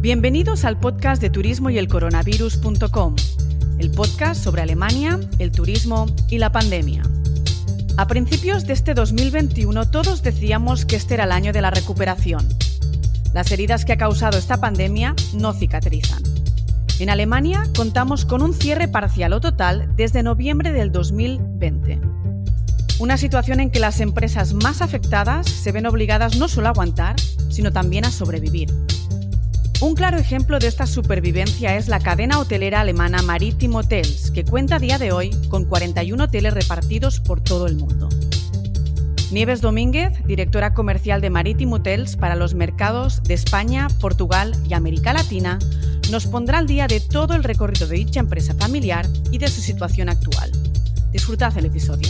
Bienvenidos al podcast de turismo y el coronavirus.com, el podcast sobre Alemania, el turismo y la pandemia. A principios de este 2021 todos decíamos que este era el año de la recuperación. Las heridas que ha causado esta pandemia no cicatrizan. En Alemania contamos con un cierre parcial o total desde noviembre del 2020. Una situación en que las empresas más afectadas se ven obligadas no solo a aguantar, sino también a sobrevivir. Un claro ejemplo de esta supervivencia es la cadena hotelera alemana Maritime Hotels, que cuenta a día de hoy con 41 hoteles repartidos por todo el mundo. Nieves Domínguez, directora comercial de Maritime Hotels para los mercados de España, Portugal y América Latina, nos pondrá al día de todo el recorrido de dicha empresa familiar y de su situación actual. Disfrutad el episodio.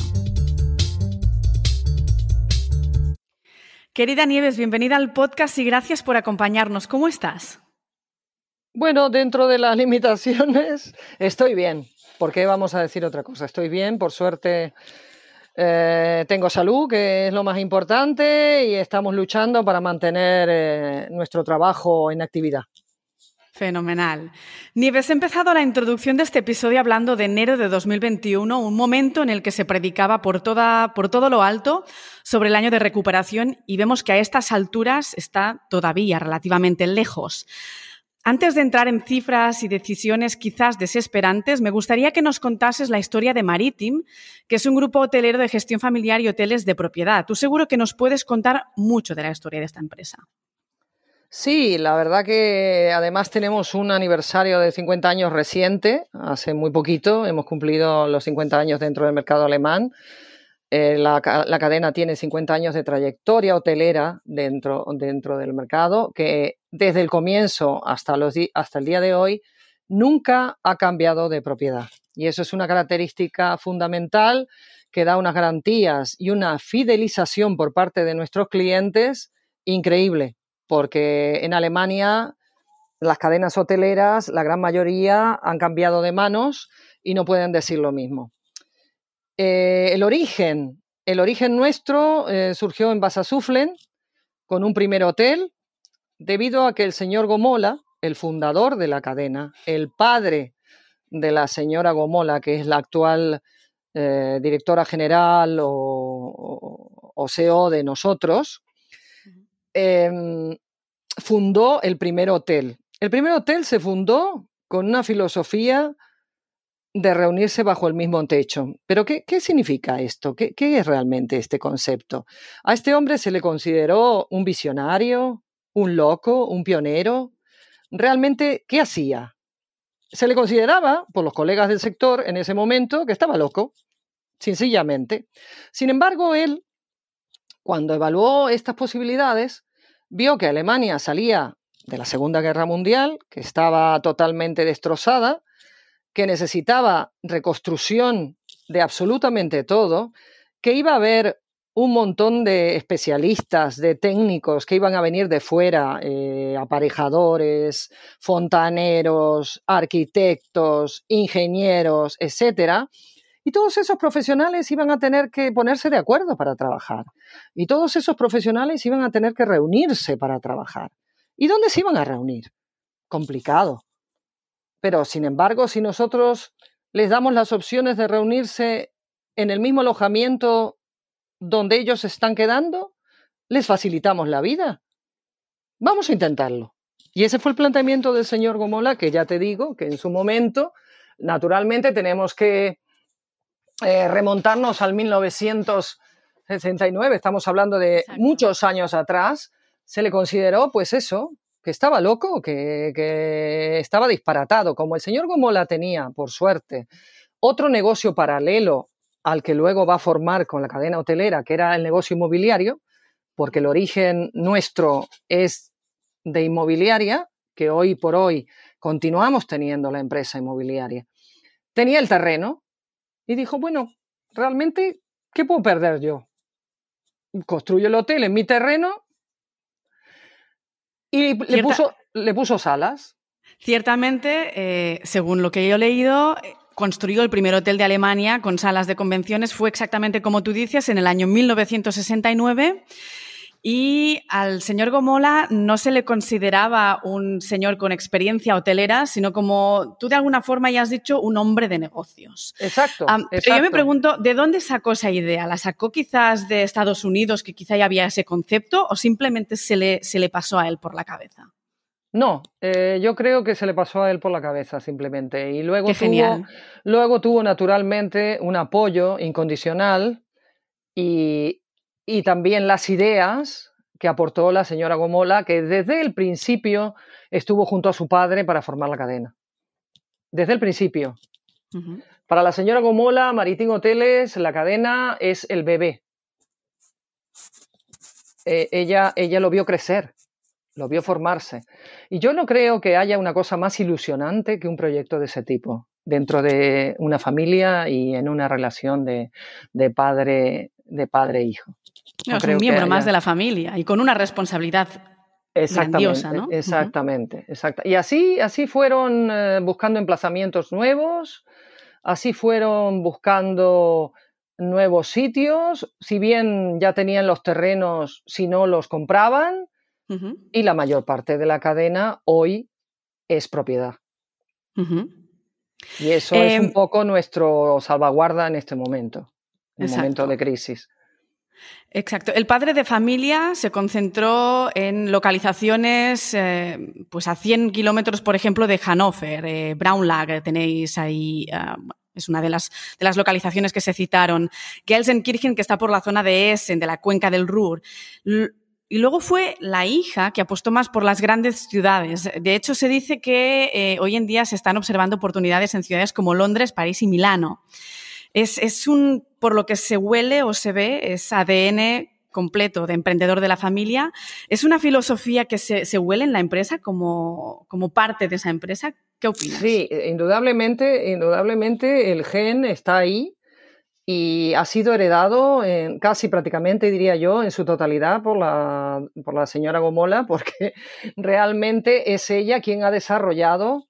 Querida Nieves, bienvenida al podcast y gracias por acompañarnos. ¿Cómo estás? Bueno, dentro de las limitaciones estoy bien. ¿Por qué vamos a decir otra cosa? Estoy bien, por suerte eh, tengo salud, que es lo más importante, y estamos luchando para mantener eh, nuestro trabajo en actividad. Fenomenal. Nieves, he empezado la introducción de este episodio hablando de enero de 2021, un momento en el que se predicaba por, toda, por todo lo alto sobre el año de recuperación y vemos que a estas alturas está todavía relativamente lejos. Antes de entrar en cifras y decisiones quizás desesperantes, me gustaría que nos contases la historia de Maritim, que es un grupo hotelero de gestión familiar y hoteles de propiedad. Tú seguro que nos puedes contar mucho de la historia de esta empresa. Sí, la verdad que además tenemos un aniversario de 50 años reciente, hace muy poquito, hemos cumplido los 50 años dentro del mercado alemán. Eh, la, cadena tiene 50 años de trayectoria hotelera dentro, dentro del mercado, que desde el comienzo hasta, los hasta el día de hoy nunca ha cambiado de propiedad. Y eso es una característica fundamental que da unas garantías y una fidelización por parte de nuestros clientes increíble porque en Alemania las cadenas hoteleras, la gran mayoría, han cambiado de manos y no pueden decir lo mismo. Eh, el origen, el origen nuestro eh, surgió en Basasuflen con un primer hotel, debido a que el señor Gomola, el fundador de la cadena, el padre de la señora Gomola, que es la actual eh, directora general o, CEO de nosotros, Em, fundó el primer hotel. El primer hotel se fundó con una filosofía de reunirse bajo el mismo techo. Pero ¿qué, significa esto? ¿Qué, es realmente este concepto? A este hombre se le consideró un visionario, un loco, un pionero. ¿Realmente qué hacía? Se le consideraba, por los colegas del sector en ese momento, que estaba loco, sencillamente. Sin embargo, él cuando evaluó estas posibilidades, vio que Alemania salía de la Segunda Guerra Mundial, que estaba totalmente destrozada, que necesitaba reconstrucción de absolutamente todo, que iba a haber un montón de especialistas, de técnicos que iban a venir de fuera, eh, aparejadores, fontaneros, arquitectos, ingenieros, etcétera, y todos esos profesionales iban a tener que ponerse de acuerdo para trabajar. Y todos esos profesionales iban a tener que reunirse para trabajar. ¿Y dónde se iban a reunir? Complicado. Pero, sin embargo, si nosotros les damos las opciones de reunirse en el mismo alojamiento donde ellos están quedando, les facilitamos la vida. Vamos a intentarlo. Y ese fue el planteamiento del señor Gomola, que ya te digo que en su momento, naturalmente, tenemos que eh, remontarnos al 1969, estamos hablando de muchos años atrás, se le consideró, pues eso, que estaba loco, que, que, estaba disparatado, como el señor Gomola tenía, por suerte, otro negocio paralelo al que luego va a formar con la cadena hotelera, que era el negocio inmobiliario, porque el origen nuestro es de inmobiliaria, que hoy por hoy continuamos teniendo la empresa inmobiliaria. Tenía el terreno, y dijo, bueno, realmente, ¿qué puedo perder yo? Construyo el hotel en mi terreno y le, puso, le puso salas. Ciertamente, eh, según lo que yo he leído, construyó el primer hotel de Alemania con salas de convenciones. Fue exactamente como tú dices, en el año 1969. Y al señor Gomola no se le consideraba un señor con experiencia hotelera, sino como tú de alguna forma ya has dicho, un hombre de negocios. Exacto, Pero yo me pregunto, ¿de dónde sacó esa idea? ¿La sacó quizás de Estados Unidos, que quizá ya había ese concepto, o simplemente se le, se le pasó a él por la cabeza? No, eh, yo creo que se le pasó a él por la cabeza simplemente. Y luego, tuvo, luego tuvo naturalmente un apoyo incondicional y, y también las ideas que aportó la señora Gomola, que desde el principio estuvo junto a su padre para formar la cadena. Desde el principio. Para la señora Gomola, Maritín Hoteles, la cadena es el bebé. Eh, ella, ella lo vio crecer lo vio formarse. Y yo no creo que haya una cosa más ilusionante que un proyecto de ese tipo dentro de una familia y en una relación de, padre de padre e hijo. Es un miembro más de la familia y con una responsabilidad Exactamente, ¿no? exactamente, Y así, así fueron eh, buscando emplazamientos nuevos, así fueron buscando nuevos sitios, si bien ya tenían los terrenos, si no los compraban, y la mayor parte de la cadena hoy es propiedad. Y eso es un em poco nuestro salvaguarda en este momento, en el momento de crisis. Exacto. El padre de familia se concentró en localizaciones eh, pues a 100 kilómetros, por ejemplo, de Hannover, eh, Braunlag, tenéis ahí, ah, es una de las, de las localizaciones que se citaron. Gelsenkirchen, que está por la zona de Essen, de la cuenca del Ruhr. Y luego fue la hija que apostó más por las grandes ciudades. De hecho, se dice que eh, hoy en día se están observando oportunidades en ciudades como Londres, París y Milano. Es, un, por lo que se huele o se ve, es ADN completo de emprendedor de la familia. ¿Es una filosofía que se, huele en la empresa como, como parte de esa empresa? ¿Qué opinas? Sí, indudablemente, indudablemente el gen está ahí y ha sido heredado casi prácticamente, diría yo, en su totalidad por la, por la señora Gomola, porque realmente es ella quien ha desarrollado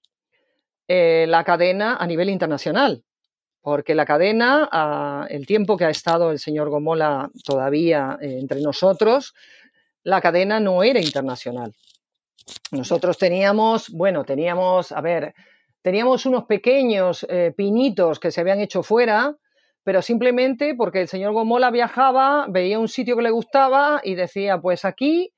eh, la cadena a nivel internacional. Porque la cadena, el tiempo que ha estado el señor Gomola todavía eh, entre nosotros, la cadena no era internacional. Nosotros teníamos, bueno, teníamos, a ver, teníamos unos pequeños eh, pinitos que se habían hecho fuera, pero simplemente porque el señor Gomola viajaba, veía un sitio que le gustaba y decía, pues aquí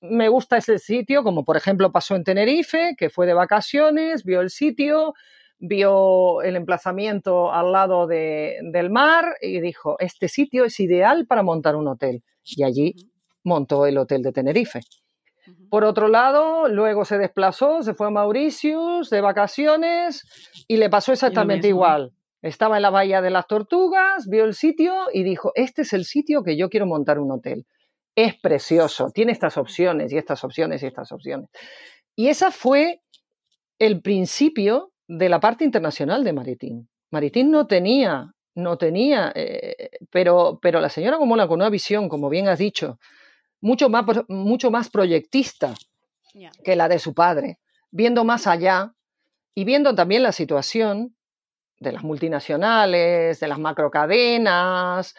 me gusta ese sitio, como por ejemplo pasó en Tenerife, que fue de vacaciones, vio el sitio, vio el emplazamiento al lado del mar y dijo, este sitio es ideal para montar un hotel. Y allí montó el hotel de Tenerife. Por otro lado, luego se desplazó, se fue a Mauritius de vacaciones y le pasó exactamente igual. Estaba en la Bahía de las Tortugas, vio el sitio y dijo, este es el sitio que yo quiero montar un hotel. Es precioso, tiene estas opciones y estas opciones y estas opciones. Y esa fue el principio de la parte internacional de Maritín. Maritín no tenía, no tenía, eh, pero, pero la señora Gomola con una visión, como bien has dicho, mucho más, mucho más proyectista que la de su padre, viendo más allá y viendo también la situación de las multinacionales, de las macrocadenas,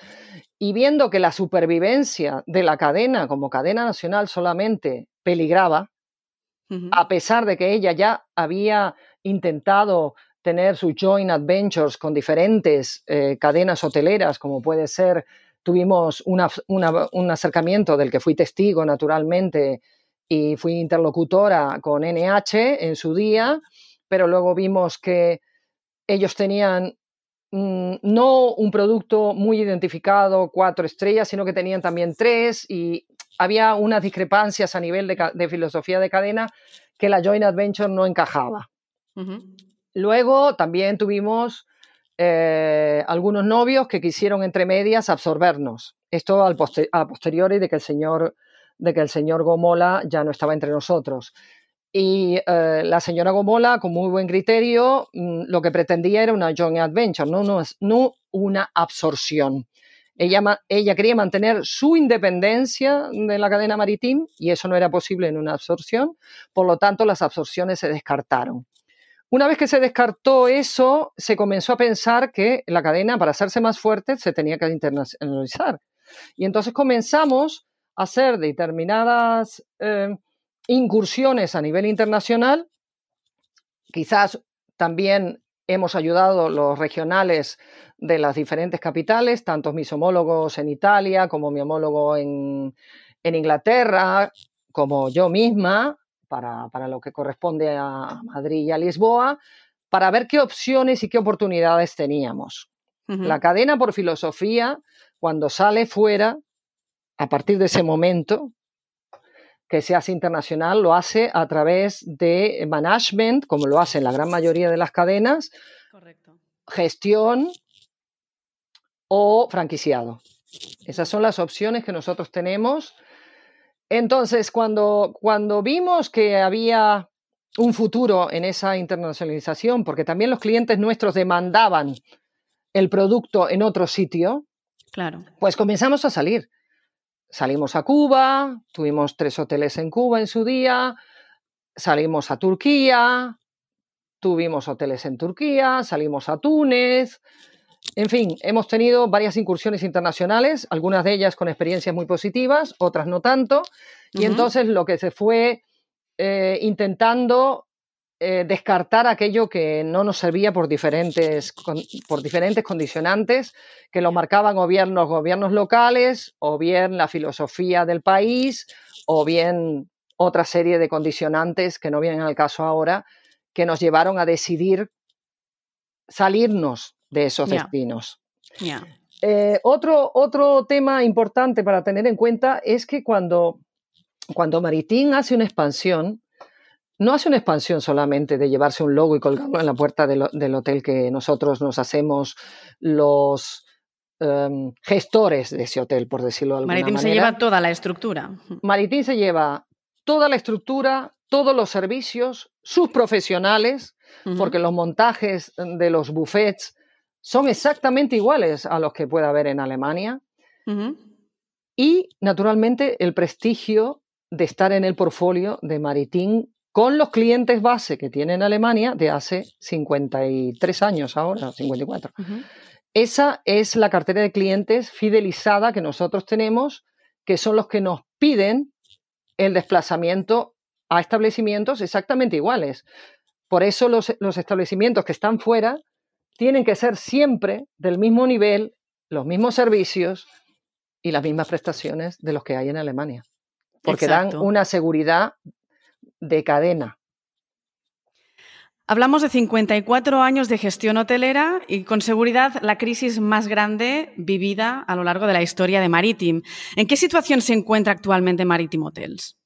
y viendo que la supervivencia de la cadena como cadena nacional solamente peligraba, a pesar de que ella ya había intentado tener sus joint adventures con diferentes eh, cadenas hoteleras, como puede ser, tuvimos un acercamiento del que fui testigo naturalmente y fui interlocutora con NH en su día, pero luego vimos que ellos tenían mm, no un producto muy identificado, cuatro estrellas, sino que tenían también tres y había unas discrepancias a nivel de, filosofía de cadena que la Joint Adventure no encajaba. Luego también tuvimos eh, algunos novios que quisieron entre medias absorbernos. Esto al a posteriori de que el señor de que el señor Gomola ya no estaba entre nosotros. Y eh, la señora Gomola, con muy buen criterio, mm, lo que pretendía era una joint adventure, no, una absorción. Ella, ella, quería mantener su independencia de la cadena marítima y eso no era posible en una absorción, por lo tanto las absorciones se descartaron. Una vez que se descartó eso, se comenzó a pensar que la cadena, para hacerse más fuerte, se tenía que internacionalizar. Y entonces comenzamos hacer determinadas eh, incursiones a nivel internacional. Quizás también hemos ayudado los regionales de las diferentes capitales, tanto mis homólogos en Italia como mi homólogo en, Inglaterra, como yo misma, para, lo que corresponde a Madrid y a Lisboa, para ver qué opciones y qué oportunidades teníamos. La cadena por filosofía, cuando sale fuera, a partir de ese momento, que se hace internacional, lo hace a través de management, como lo hacen la gran mayoría de las cadenas, gestión o franquiciado. Esas son las opciones que nosotros tenemos. Entonces, cuando, cuando vimos que había un futuro en esa internacionalización, porque también los clientes nuestros demandaban el producto en otro sitio, claro. pues comenzamos a salir. Salimos a Cuba, tuvimos tres hoteles en Cuba en su día, salimos a Turquía, tuvimos hoteles en Turquía, salimos a Túnez, en fin, hemos tenido varias incursiones internacionales, algunas de ellas con experiencias muy positivas, otras no tanto, y entonces lo que se fue eh, intentando eh, descartar aquello que no nos servía por diferentes, por diferentes condicionantes que lo marcaban o bien los gobiernos locales, o bien la filosofía del país, o bien otra serie de condicionantes que no vienen al caso ahora, que nos llevaron a decidir salirnos de esos destinos. Eh, otro, otro tema importante para tener en cuenta es que cuando, cuando Maritín hace una expansión, no hace una expansión solamente de llevarse un logo y colgarlo en la puerta del, hotel que nosotros nos hacemos los em, gestores de ese hotel, por decirlo de alguna Maritín manera. se lleva toda la estructura. Maritín se lleva toda la estructura, todos los servicios, sus profesionales, porque los montajes de los buffets son exactamente iguales a los que puede haber en Alemania. Y, naturalmente, el prestigio de estar en el portfolio de Maritim con los clientes base que tiene en Alemania de hace 53 años ahora, 54. Esa es la cartera de clientes fidelizada que nosotros tenemos, que son los que nos piden el desplazamiento a establecimientos exactamente iguales. Por eso los, establecimientos que están fuera tienen que ser siempre del mismo nivel, los mismos servicios y las mismas prestaciones de los que hay en Alemania, porque dan una seguridad de cadena. Hablamos de 54 años de gestión hotelera y con seguridad la crisis más grande vivida a lo largo de la historia de Maritime. ¿En qué situación se encuentra actualmente Maritime Hotels?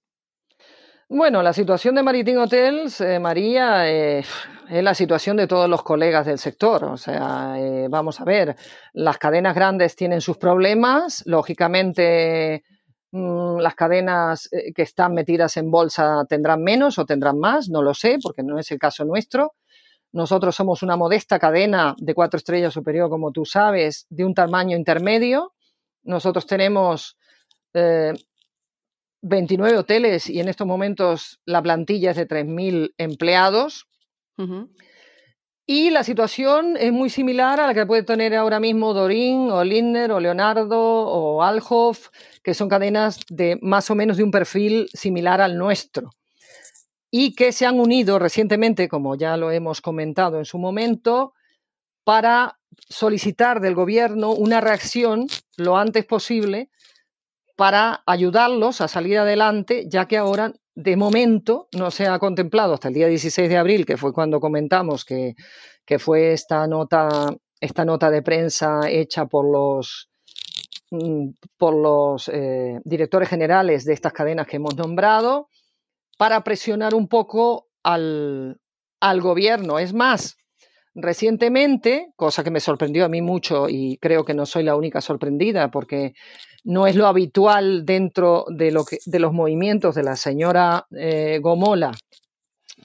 Bueno, la situación de Maritim Hotels, eh, María, eh, es la situación de todos los colegas del sector. O sea, eh, vamos a ver, las cadenas grandes tienen sus problemas, lógicamente mm, las cadenas que están metidas en bolsa tendrán menos o tendrán más, no lo sé, porque no es el caso nuestro. Nosotros somos una modesta cadena de cuatro estrellas superior, como tú sabes, de un tamaño intermedio. Nosotros tenemos 29 hoteles y en estos momentos la plantilla es de 3.000 empleados. Y la situación es muy similar a la que puede tener ahora mismo Dorin o Lindner o Leonardo o Alhoff, que son cadenas de más o menos de un perfil similar al nuestro. Y que se han unido recientemente, como ya lo hemos comentado en su momento, para solicitar del gobierno una reacción lo antes posible para ayudarlos a salir adelante, ya que ahora, de momento, no se ha contemplado hasta el día 16 de abril, que fue cuando comentamos que, fue esta nota, esta nota de prensa hecha por los, mm, por los eh, directores generales de estas cadenas que hemos nombrado, para presionar un poco al, al gobierno. Es más, Recientemente, cosa que me sorprendió a mí mucho y creo que no soy la única sorprendida porque no es lo habitual dentro de, lo que, de los movimientos de la señora eh, Gomola,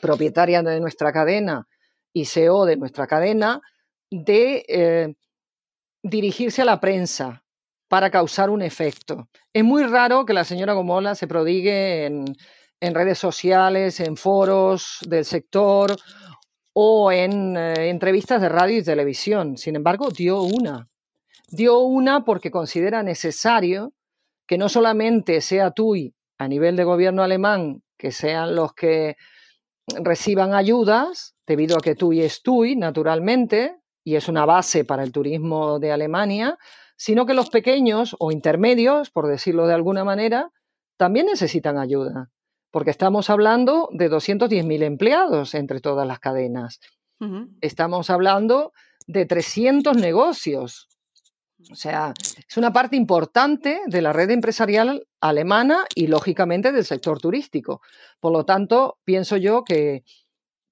propietaria de nuestra cadena y CEO de nuestra cadena, de eh, dirigirse a la prensa para causar un efecto. Es muy raro que la señora Gomola se prodigue en, en redes sociales, en foros del sector o en eh, entrevistas de radio y televisión. Sin embargo, dio una. Dio una porque considera necesario que no solamente sea TUI a nivel de gobierno alemán, que sean los que reciban ayudas, debido a que TUI es TUI, naturalmente, y es una base para el turismo de Alemania, sino que los pequeños o intermedios, por decirlo de alguna manera, también necesitan ayuda, porque estamos hablando de 210.000 empleados entre todas las cadenas. Estamos hablando de 300 negocios. O sea, es una parte importante de la red empresarial alemana y, lógicamente, del sector turístico. Por lo tanto, pienso yo que,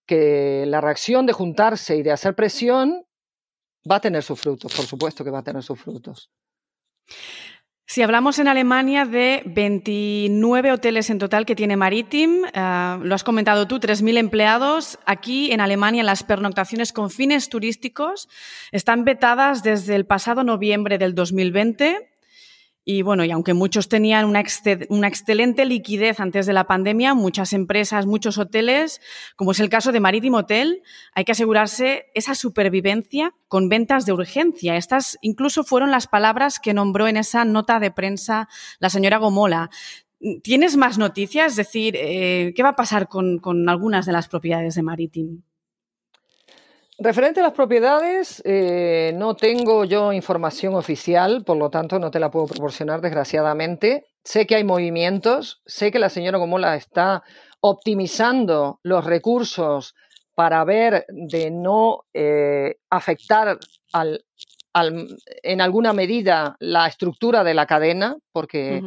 que la reacción de juntarse y de hacer presión va a tener sus frutos, por supuesto que va a tener sus frutos. Si hablamos en Alemania de 29 hoteles en total que tiene Maritim, eh, lo has comentado tú, 3.000 empleados. Aquí en Alemania las pernoctaciones con fines turísticos están vetadas desde el pasado noviembre del 2020 y bueno, y aunque muchos tenían una, excelente liquidez antes de la pandemia, muchas empresas, muchos hoteles, como es el caso de Maritime Hotel, hay que asegurarse esa supervivencia con ventas de urgencia. Estas incluso fueron las palabras que nombró en esa nota de prensa la señora Gomola. ¿Tienes más noticias? Es decir, eh, ¿qué va a pasar con, con algunas de las propiedades de Maritime? Referente a las propiedades, eh, no tengo yo información oficial, por lo tanto no te la puedo proporcionar desgraciadamente. Sé que hay movimientos, sé que la señora Gomola está optimizando los recursos para ver de no eh, afectar en alguna medida la estructura de la cadena, porque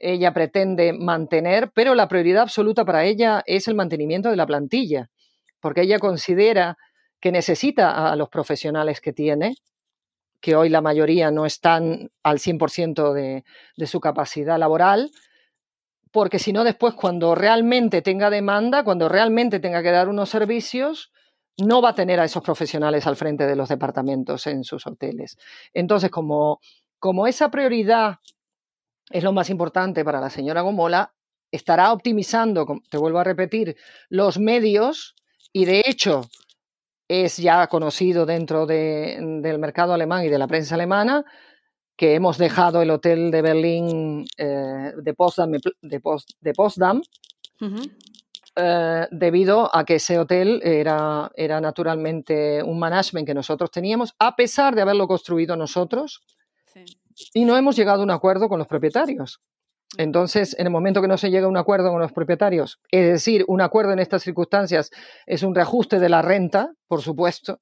ella pretende mantener, pero la prioridad absoluta para ella es el mantenimiento de la plantilla, porque ella considera que necesita a los profesionales que tiene, que hoy la mayoría no están al 100% de, de su capacidad laboral, porque si no después cuando realmente tenga demanda, cuando realmente tenga que dar unos servicios, no va a tener a esos profesionales al frente de los departamentos en sus hoteles. Entonces, como, como esa prioridad es lo más importante para la señora Gomola, estará optimizando, te vuelvo a repetir, los medios y de hecho es ya conocido dentro del mercado alemán y de la prensa alemana que hemos dejado el hotel de Berlín eh, de Potsdam, de Potsdam eh, debido a que ese hotel era, era naturalmente un management que nosotros teníamos, a pesar de haberlo construido nosotros, y no hemos llegado a un acuerdo con los propietarios. Entonces, en el momento que no se llega a un acuerdo con los propietarios, es decir, un acuerdo en estas circunstancias es un reajuste de la renta, por supuesto,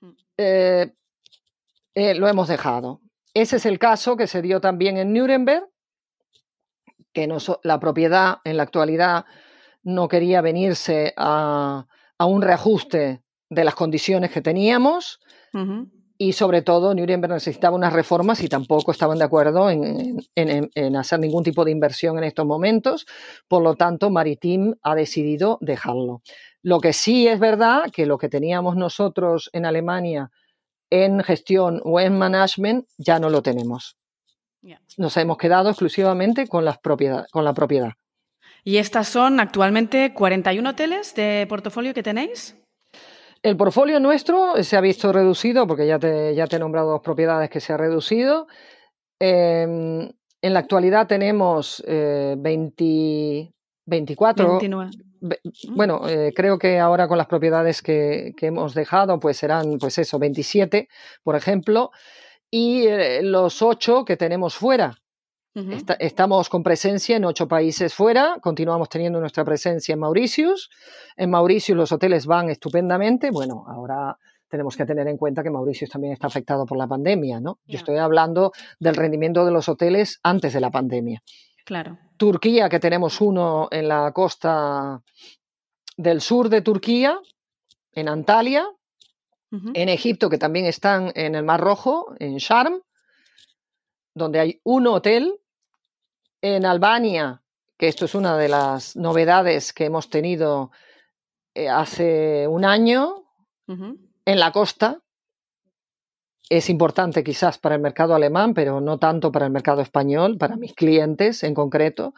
mm. eh, eh, lo hemos dejado. Ese es el caso que se dio también en Nuremberg, que la propiedad en la actualidad no quería venirse a, un reajuste de las condiciones que teníamos y sobre todo Nuremberg necesitaba unas reformas y tampoco estaban de acuerdo en, hacer ningún tipo de inversión en estos momentos. Por lo tanto, Maritim ha decidido dejarlo. Lo que sí es verdad que lo que teníamos nosotros en Alemania en gestión o en management ya no lo tenemos. Nos hemos quedado exclusivamente con, las con la propiedad. ¿Y estas son actualmente 41 hoteles de portafolio que tenéis? El portfolio nuestro se ha visto reducido, porque ya te, ya te he nombrado dos propiedades que se ha reducido. Em, en la actualidad tenemos 20, 24. 29. Bueno, eh, creo que ahora con las propiedades que, hemos dejado, pues serán, pues eso, 27, por ejemplo, y eh, los ocho que tenemos fuera estamos con presencia en ocho países fuera, continuamos teniendo nuestra presencia en Mauritius. En Mauritius los hoteles van estupendamente. Bueno, ahora tenemos que tener en cuenta que Mauritius también está afectado por la pandemia, ¿no? Yo estoy hablando del rendimiento de los hoteles antes de la pandemia. Claro. Turquía, que tenemos uno en la costa del sur de Turquía, en Antalya. En Egipto, que también están en el Mar Rojo, en Sharm, donde hay un hotel en Albania, que esto es una de las novedades que hemos tenido eh, hace un año, en la costa. Es importante quizás para el mercado alemán, pero no tanto para el mercado español, para mis clientes en concreto.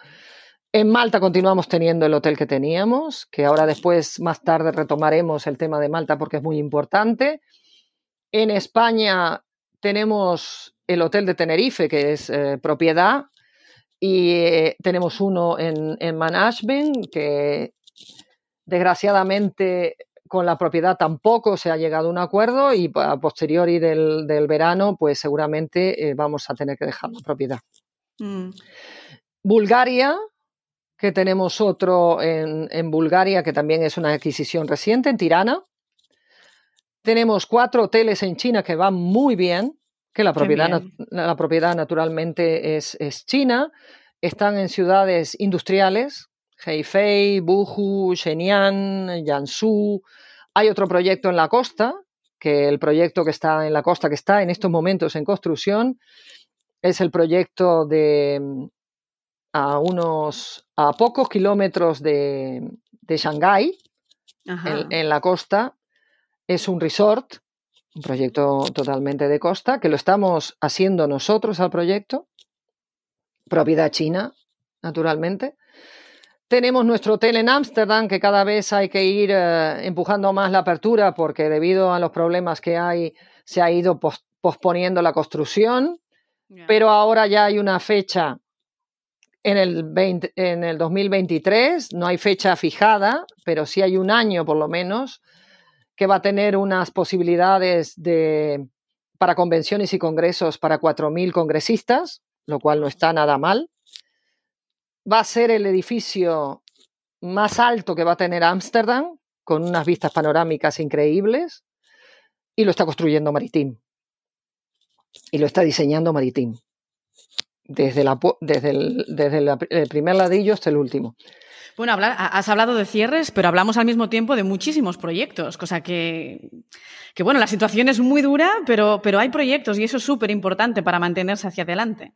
En Malta continuamos teniendo el hotel que teníamos, que ahora después, más tarde, retomaremos el tema de Malta porque es muy importante. En España tenemos el Hotel de Tenerife, que es eh, propiedad, y eh, tenemos uno en, en, management, que desgraciadamente con la propiedad tampoco se ha llegado a un acuerdo y a posteriori del, del verano, pues seguramente vamos a tener que dejar la propiedad. Mm. Bulgaria, que tenemos otro en, en, Bulgaria, que también es una adquisición reciente, en Tirana. Tenemos cuatro hoteles en China que van muy bien, que la propiedad, la propiedad naturalmente es, es, china. Están en ciudades industriales, Heifei, Buhu, Shenyang, Jiangsu. Hay otro proyecto en la costa, que el proyecto que está en la costa, que está en estos momentos en construcción, es el proyecto de a unos a pocos kilómetros de, de Shanghái, en, en, la costa. Es un resort, un proyecto totalmente de costa, que lo estamos haciendo nosotros al proyecto, propiedad china, naturalmente. Tenemos nuestro hotel en Ámsterdam, que cada vez hay que ir eh, empujando más la apertura porque debido a los problemas que hay se ha ido posponiendo la construcción, pero ahora ya hay una fecha en el, en el 2023, no hay fecha fijada, pero sí hay un año por lo menos que va a tener unas posibilidades de, para convenciones y congresos para 4.000 congresistas, lo cual no está nada mal. Va a ser el edificio más alto que va a tener Ámsterdam, con unas vistas panorámicas increíbles, y lo está construyendo Maritim. Y lo está diseñando Maritim desde, desde, el, desde el primer ladrillo hasta el último. Bueno, has hablado de cierres, pero hablamos al mismo tiempo de muchísimos proyectos, cosa que, que bueno, la situación es muy dura, pero, pero hay proyectos y eso es súper importante para mantenerse hacia adelante.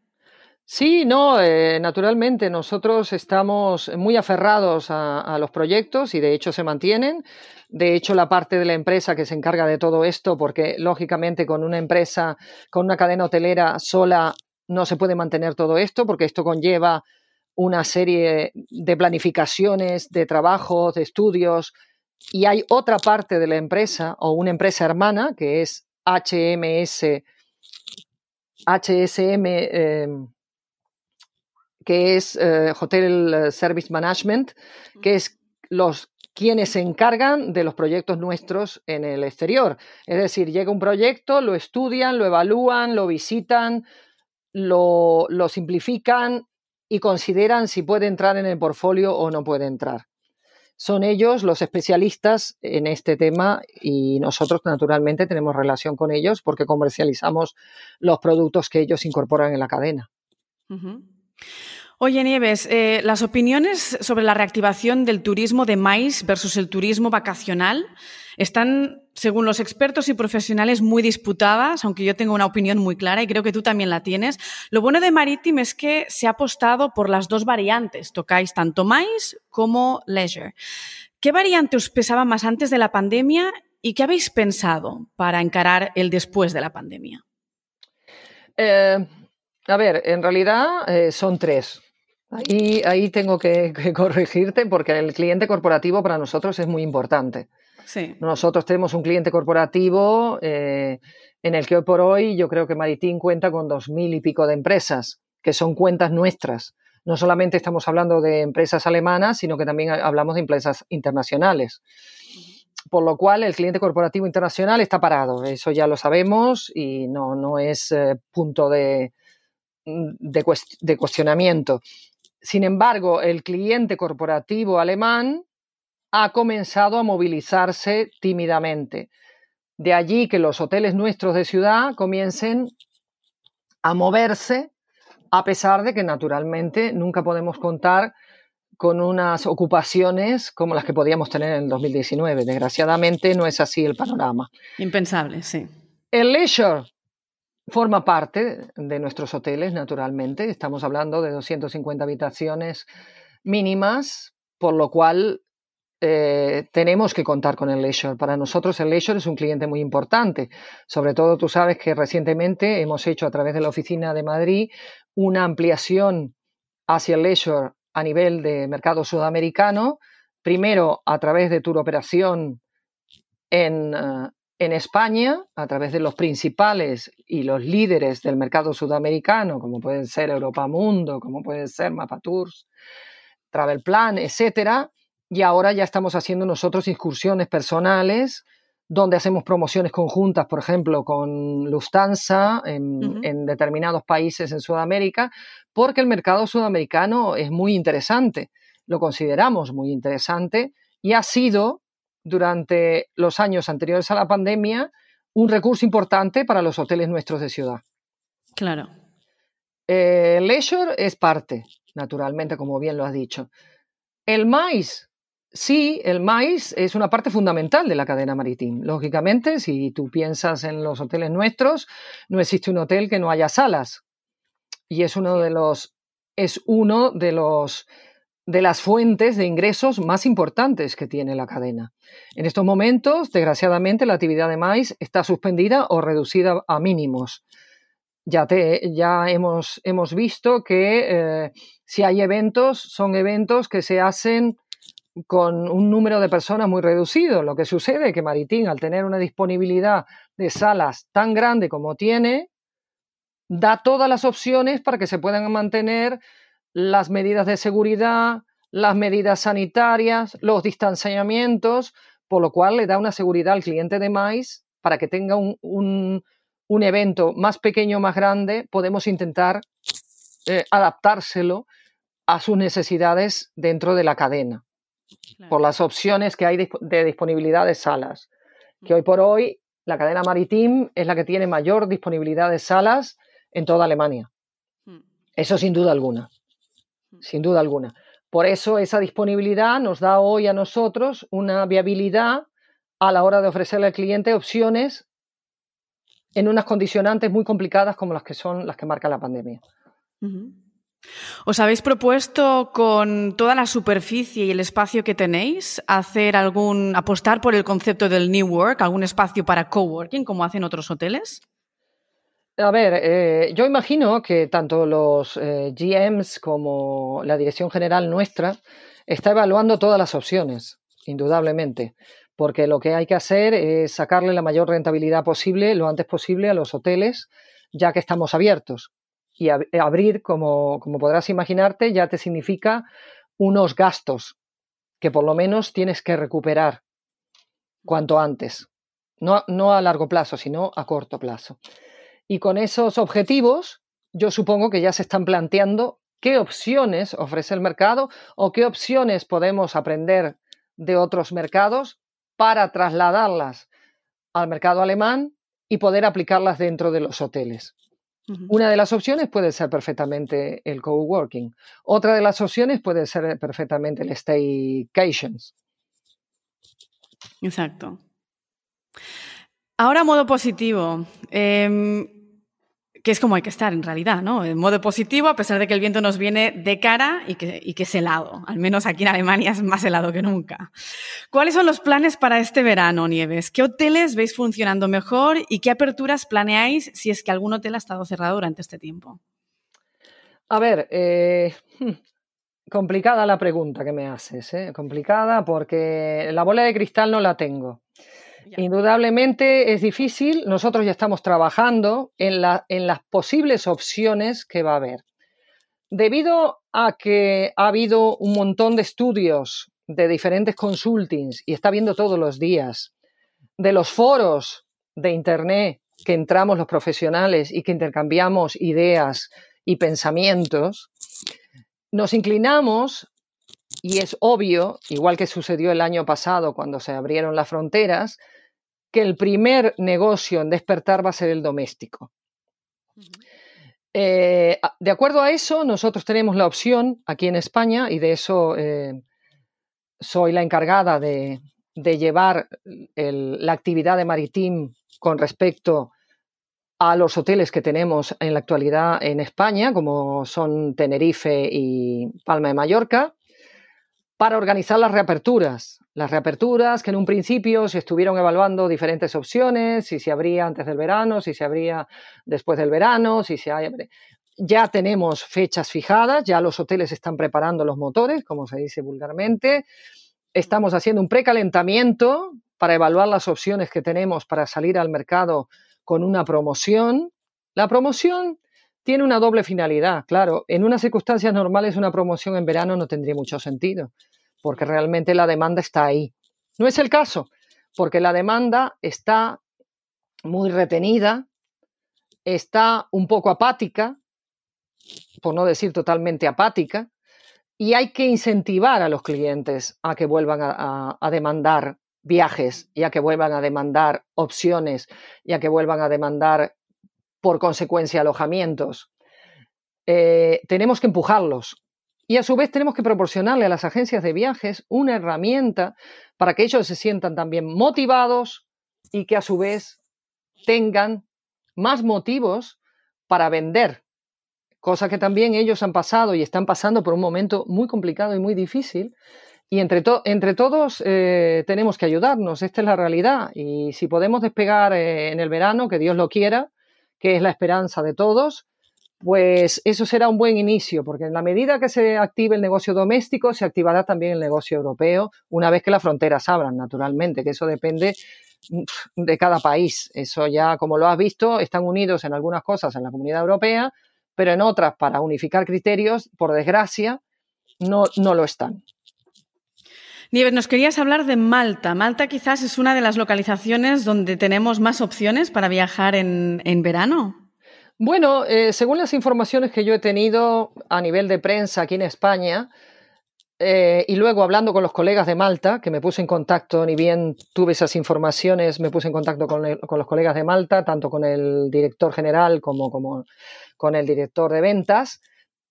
Sí, no, eh, naturalmente nosotros estamos muy aferrados a, a, los proyectos y de hecho se mantienen. De hecho, la parte de la empresa que se encarga de todo esto, porque lógicamente con una empresa, con una cadena hotelera sola no se puede mantener todo esto porque esto conlleva una serie de planificaciones, de trabajos, de estudios, y hay otra parte de la empresa o una empresa hermana que es HMS, HSM, em, que es eh, Hotel Service Management, que es los quienes se encargan de los proyectos nuestros en el exterior. Es decir, llega un proyecto, lo estudian, lo evalúan, lo visitan, lo, simplifican y consideran si puede entrar en el portfolio o no puede entrar. Son ellos los especialistas en este tema y nosotros naturalmente tenemos relación con ellos porque comercializamos los productos que ellos incorporan en la cadena. Oye, Nieves, eh, las opiniones sobre la reactivación del turismo de maíz versus el turismo vacacional están, según los expertos y profesionales, muy disputadas, aunque yo tengo una opinión muy clara y creo que tú también la tienes. Lo bueno de Maritime es que se ha apostado por las dos variantes. Tocáis tanto maíz como leisure. ¿Qué variante os pesaba más antes de la pandemia y qué habéis pensado para encarar el después de la pandemia? Eh, a ver, en realidad eh, son tres. Ahí, ahí tengo que, corregirte porque el cliente corporativo para nosotros es muy importante. Sí. Nosotros tenemos un cliente corporativo eh, en el que hoy por hoy yo creo que Maritín cuenta con dos mil y pico de empresas, que son cuentas nuestras. No solamente estamos hablando de empresas alemanas, sino que también hablamos de empresas internacionales. Por lo cual, el cliente corporativo internacional está parado. Eso ya lo sabemos y no, no es eh, punto de, de, de cuestionamiento. Sin embargo, el cliente corporativo alemán ha comenzado a movilizarse tímidamente. De allí que los hoteles nuestros de ciudad comiencen a moverse, a pesar de que naturalmente nunca podemos contar con unas ocupaciones como las que podíamos tener en el 2019. Desgraciadamente no es así el panorama. Impensable, sí. El leisure Forma parte de nuestros hoteles, naturalmente. Estamos hablando de 250 habitaciones mínimas, por lo cual eh, tenemos que contar con el leisure. Para nosotros el leisure es un cliente muy importante. Sobre todo tú sabes que recientemente hemos hecho a través de la oficina de Madrid una ampliación hacia el leisure a nivel de mercado sudamericano. Primero a través de Tour Operación en, uh, en España, a través de los principales y los líderes del mercado sudamericano, como pueden ser Europa Mundo, como pueden ser Mapa Tours, Travel Plan, etcétera, y ahora ya estamos haciendo nosotros excursiones personales donde hacemos promociones conjuntas, por ejemplo, con Lufthansa en, en, determinados países en Sudamérica, porque el mercado sudamericano es muy interesante, lo consideramos muy interesante y ha sido durante los años anteriores a la pandemia un recurso importante para los hoteles nuestros de ciudad. Claro. Eh, leisure es parte, naturalmente, como bien lo has dicho. El maíz, sí, el maíz es una parte fundamental de la cadena marítima. Lógicamente, si tú piensas en los hoteles nuestros, no existe un hotel que no haya salas. Y es uno de los, es uno de los de las fuentes de ingresos más importantes que tiene la cadena. En estos momentos, desgraciadamente, la actividad de maíz está suspendida o reducida a mínimos. Ya, te, ya hemos, hemos visto que eh, si hay eventos, son eventos que se hacen con un número de personas muy reducido. Lo que sucede es que Maritín, al tener una disponibilidad de salas tan grande como tiene, da todas las opciones para que se puedan mantener las medidas de seguridad, las medidas sanitarias, los distanciamientos, por lo cual le da una seguridad al cliente de Mais para que tenga un, un, evento más pequeño o más grande, podemos intentar eh, adaptárselo a sus necesidades dentro de la cadena, por las opciones que hay de disponibilidad de salas, que hoy por hoy la cadena Maritim es la que tiene mayor disponibilidad de salas en toda Alemania. Hmm. Eso sin duda alguna sin duda alguna. Por eso esa disponibilidad nos da hoy a nosotros una viabilidad a la hora de ofrecerle al cliente opciones en unas condicionantes muy complicadas como las que son las que marca la pandemia. ¿Os habéis propuesto con toda la superficie y el espacio que tenéis hacer algún apostar por el concepto del New Work, algún espacio para coworking como hacen otros hoteles? A ver, eh, yo imagino que tanto los eh, GMs como la dirección general nuestra está evaluando todas las opciones, indudablemente, porque lo que hay que hacer es sacarle la mayor rentabilidad posible lo antes posible a los hoteles, ya que estamos abiertos. Y abrir, como, como podrás imaginarte, ya te significa unos gastos que por lo menos tienes que recuperar cuanto antes. No, no a largo plazo, sino a corto plazo. Y con esos objetivos, yo supongo que ya se están planteando qué opciones ofrece el mercado o qué opciones podemos aprender de otros mercados para trasladarlas al mercado alemán y poder aplicarlas dentro de los hoteles. Una de las opciones puede ser perfectamente el coworking. Otra de las opciones puede ser perfectamente el staycations. Exacto. Ahora modo positivo. Em, que es como hay que estar en realidad, ¿no? En modo positivo, a pesar de que el viento nos viene de cara y que, y que, es helado. Al menos aquí en Alemania es más helado que nunca. ¿Cuáles son los planes para este verano, Nieves? ¿Qué hoteles veis funcionando mejor y qué aperturas planeáis si es que algún hotel ha estado cerrado durante este tiempo? A ver, eh, hmm, complicada la pregunta que me haces, ¿eh? complicada porque la bola de cristal no la tengo. Indudablemente es difícil. Nosotros ya estamos trabajando en, las posibles opciones que va a haber. Debido a que ha habido un montón de estudios de diferentes consultings y está viendo todos los días, de los foros de Internet que entramos los profesionales y que intercambiamos ideas y pensamientos, nos inclinamos, y es obvio, igual que sucedió el año pasado cuando se abrieron las fronteras, que el primer negocio en despertar va a ser el doméstico. Eh, de acuerdo a eso, nosotros tenemos la opción aquí en España, y de eso eh, soy la encargada de, llevar la actividad de Maritim con respecto a los hoteles que tenemos en la actualidad en España, como son Tenerife y Palma de Mallorca, para organizar las reaperturas las reaperturas que en un principio se estuvieron evaluando diferentes opciones, si se abría antes del verano, si se abría después del verano, si se abre. Ya tenemos fechas fijadas, ya los hoteles están preparando los motores, como se dice vulgarmente. Estamos haciendo un precalentamiento para evaluar las opciones que tenemos para salir al mercado con una promoción. La promoción tiene una doble finalidad, claro. En unas circunstancias normales una promoción en verano no tendría mucho sentido, porque realmente la demanda está ahí. No es el caso, porque la demanda está muy retenida, está un poco apática, por no decir totalmente apática, y hay que incentivar a los clientes a que vuelvan a, demandar viajes y a que vuelvan a demandar opciones y a que vuelvan a demandar por consecuencia alojamientos. Eh, tenemos que empujarlos y a su vez tenemos que proporcionarle a las agencias de viajes una herramienta para que ellos se sientan también motivados y que a su vez tengan más motivos para vender, cosa que también ellos han pasado y están pasando por un momento muy complicado y muy difícil. Y entre, todos eh, tenemos que ayudarnos, esta es la realidad. Y si podemos despegar eh, en el verano, que Dios lo quiera, que es la esperanza de todos, pues eso será un buen inicio, porque en la medida que se active el negocio doméstico, se activará también el negocio europeo, una vez que las fronteras abran, naturalmente, que eso depende de cada país. Eso ya, como lo has visto, están unidos en algunas cosas en la comunidad europea, pero en otras, para unificar criterios, por desgracia, no, no lo están. Nieves, nos querías hablar de Malta. Malta quizás es una de las localizaciones donde tenemos más opciones para viajar en, verano. Bueno, eh, según las informaciones que yo he tenido a nivel de prensa aquí en España, eh, y luego hablando con los colegas de Malta, que me puse en contacto, ni bien tuve esas informaciones, me puse en contacto con, los colegas de Malta, tanto con el director general como, como con el director de ventas.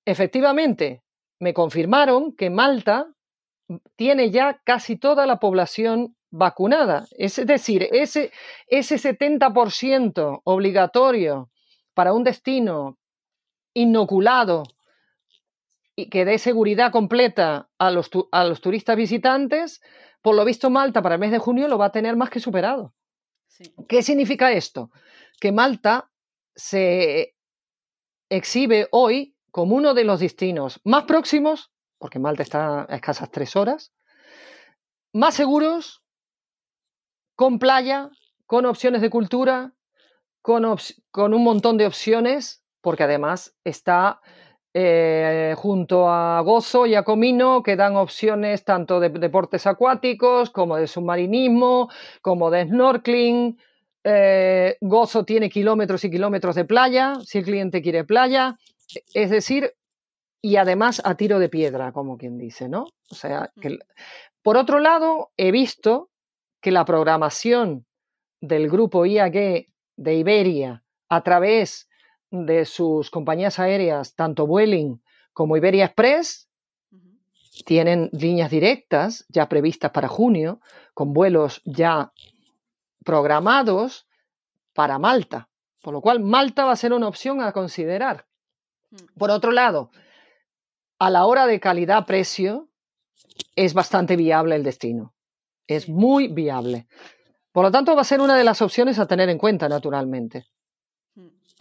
Efectivamente, me confirmaron que Malta tiene ya casi toda la población vacunada. Es decir, ese, ese 70% obligatorio para un destino inoculado y que dé seguridad completa a los, a los turistas visitantes, por lo visto Malta para el mes de junio lo va a tener más que superado. ¿Qué significa esto? Que Malta se exhibe hoy como uno de los destinos más próximos, porque Malta está a escasas tres horas, más seguros, con playa, con opciones de cultura, con, con un montón de opciones, porque además está eh, junto a Gozo y a Comino que dan opciones tanto de deportes acuáticos como de submarinismo, como de snorkeling. Eh, Gozo tiene kilómetros y kilómetros de playa, si el cliente quiere playa, es decir, y además a tiro de piedra, como quien dice, ¿no? O sea, que, por otro lado, he visto que la programación del grupo IAG de Iberia a través de sus compañías aéreas, tanto Vueling como Iberia Express, tienen líneas directas ya previstas para junio, con vuelos ya programados para Malta. Por lo cual, Malta va a ser una opción a considerar. Mm. Por otro lado, a la hora de calidad-precio, es bastante viable el destino. Es muy viable. Por lo tanto, va a ser una de las opciones a tener en cuenta, naturalmente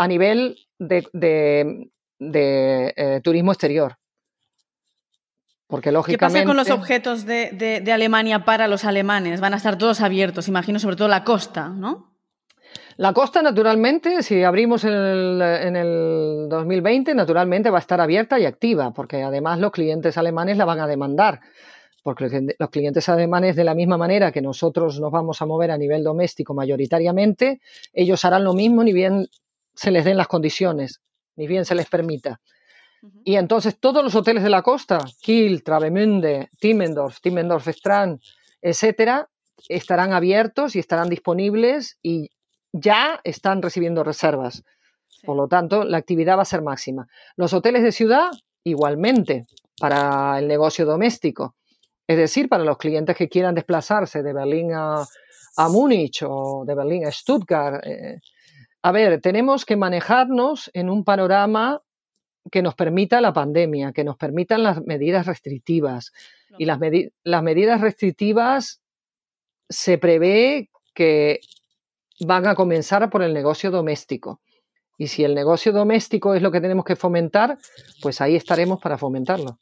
a nivel de, eh, turismo exterior. Porque lógicamente. ¿Qué pasa con los objetos de, Alemania para los alemanes? Van a estar todos abiertos, imagino, sobre todo la costa, ¿no? La costa, naturalmente, si abrimos en el, en el 2020, naturalmente va a estar abierta y activa, porque además los clientes alemanes la van a demandar porque los clientes alemanes, de la misma manera que nosotros nos vamos a mover a nivel doméstico mayoritariamente, ellos harán lo mismo, ni bien se les den las condiciones, ni bien se les permita. Y entonces todos los hoteles de la costa, Kiel, Travemünde, Timmendorf, Timmendorf Strand, etcétera, estarán abiertos y estarán disponibles y ya están recibiendo reservas. Por lo tanto, la actividad va a ser máxima. Los hoteles de ciudad, igualmente, para el negocio doméstico. Es decir, para los clientes que quieran desplazarse de Berlín a, Múnich o de Berlín a Stuttgart, eh, a ver, tenemos que manejarnos en un panorama que nos permita la pandemia, que nos permitan las medidas restrictivas. Y las, las medidas restrictivas se prevé que van a comenzar por el negocio doméstico. Y si el negocio doméstico es lo que tenemos que fomentar, pues ahí estaremos para fomentarlo.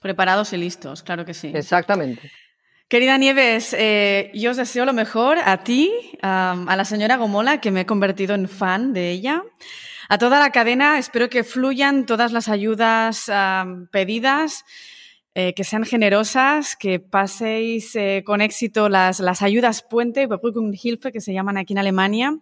Preparados y listos, claro que sí. Exactamente. Querida Nieves, eh, yo os deseo lo mejor a ti, a la señora Gomola, que me he convertido en fan de ella, a toda la cadena. Espero que fluyan todas las ayudas pedidas, eh, que sean generosas, que paséis eh, con éxito las, las ayudas puente, Hilfe, que se llaman aquí en Alemania.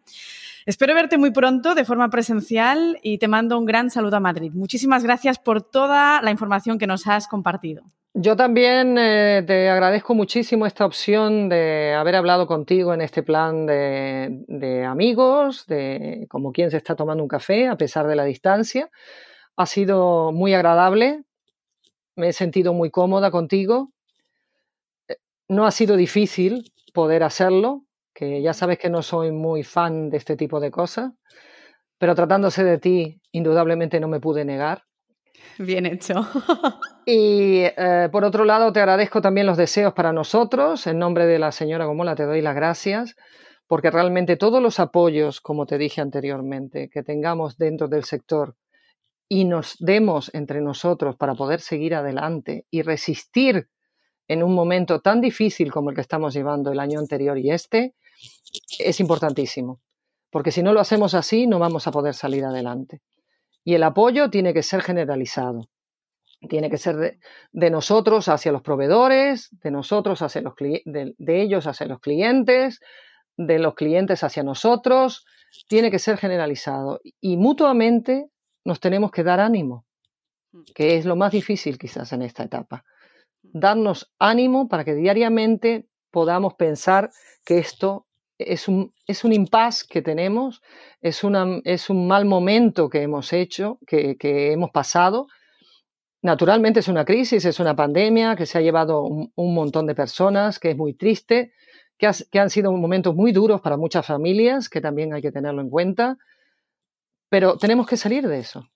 Espero verte muy pronto de forma presencial y te mando un gran saludo a Madrid. Muchísimas gracias por toda la información que nos has compartido. Yo también eh, te agradezco muchísimo esta opción de haber hablado contigo en este plan de, amigos, de como quien se está tomando un café a pesar de la distancia. Ha sido muy agradable, me he sentido muy cómoda contigo. Eh, no ha sido difícil poder hacerlo, que ya sabes que no soy muy fan de este tipo de cosas, pero tratándose de ti, indudablemente no me pude negar. Bien hecho. y eh, por otro lado, te agradezco también los deseos para nosotros. En nombre de la señora Gomola te doy las gracias, porque realmente todos los apoyos, como te dije anteriormente, que tengamos dentro del sector y nos demos entre nosotros para poder seguir adelante y resistir en un momento tan difícil como el que estamos llevando el año anterior y este, es importantísimo. Porque si no lo hacemos así, no vamos a poder salir adelante. Y el apoyo tiene que ser generalizado. Tiene que ser de, nosotros hacia los proveedores, de nosotros hacia los de, de ellos hacia los clientes, de los clientes hacia nosotros. Tiene que ser generalizado. Y mutuamente nos tenemos que dar ánimo, que es lo más difícil quizás en esta etapa. Darnos ánimo para que diariamente podamos pensar que esto es un, es un impasse que tenemos, es, una, es un mal momento que hemos hecho, que, que, hemos pasado. Naturalmente es una crisis, es una pandemia que se ha llevado un, montón de personas, que es muy triste, que, que, han sido momentos muy duros para muchas familias, que también hay que tenerlo en cuenta. Pero tenemos que salir de eso.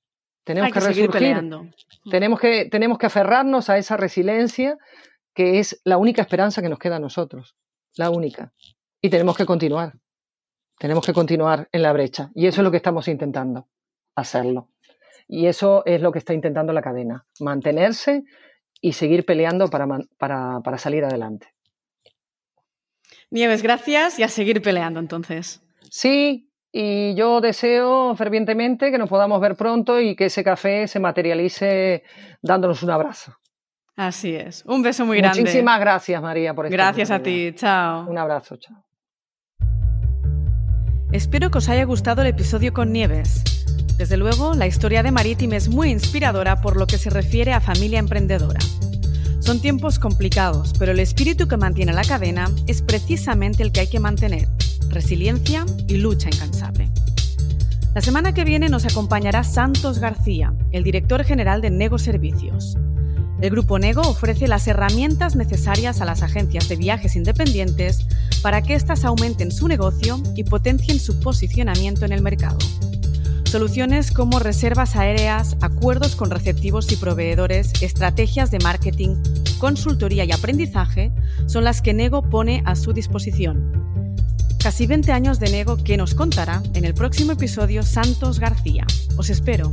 Tenemos que, seguir peleando. Tenemos que, tenemos que aferrarnos a esa resiliencia que es la única esperanza que nos queda a nosotros. La única. Y tenemos que continuar. Tenemos que continuar en la brecha. Y eso es lo que estamos intentando, hacerlo. Y eso es lo que está intentando la cadena, mantenerse y seguir peleando para, para, para salir adelante. Nieves, gracias y a seguir peleando entonces. Sí, y yo deseo fervientemente que nos podamos ver pronto y que ese café se materialice dándonos un abrazo. Así es. Un beso muy grande. Muchísimas gracias, María, por Gracias a ti. Chao. Un abrazo. Chao. Espero que os haya gustado el episodio con Nieves. Desde luego, la historia de Marítim es muy inspiradora por lo que se refiere a familia emprendedora. Son tiempos complicados, pero el espíritu que mantiene la cadena es precisamente el que hay que mantener, resiliencia y lucha incansable. La semana que viene nos acompañará Santos García, el director general de Nego Servicios. El Grupo Nego ofrece las herramientas necesarias a las agencias de viajes independientes para que éstas aumenten su negocio y potencien su posicionamiento en el mercado. Soluciones como reservas aéreas, acuerdos con receptivos y proveedores, estrategias de marketing, consultoría y aprendizaje son las que Nego pone a su disposición. Casi 20 años de Nego que nos contará en el próximo episodio Santos García. Os espero.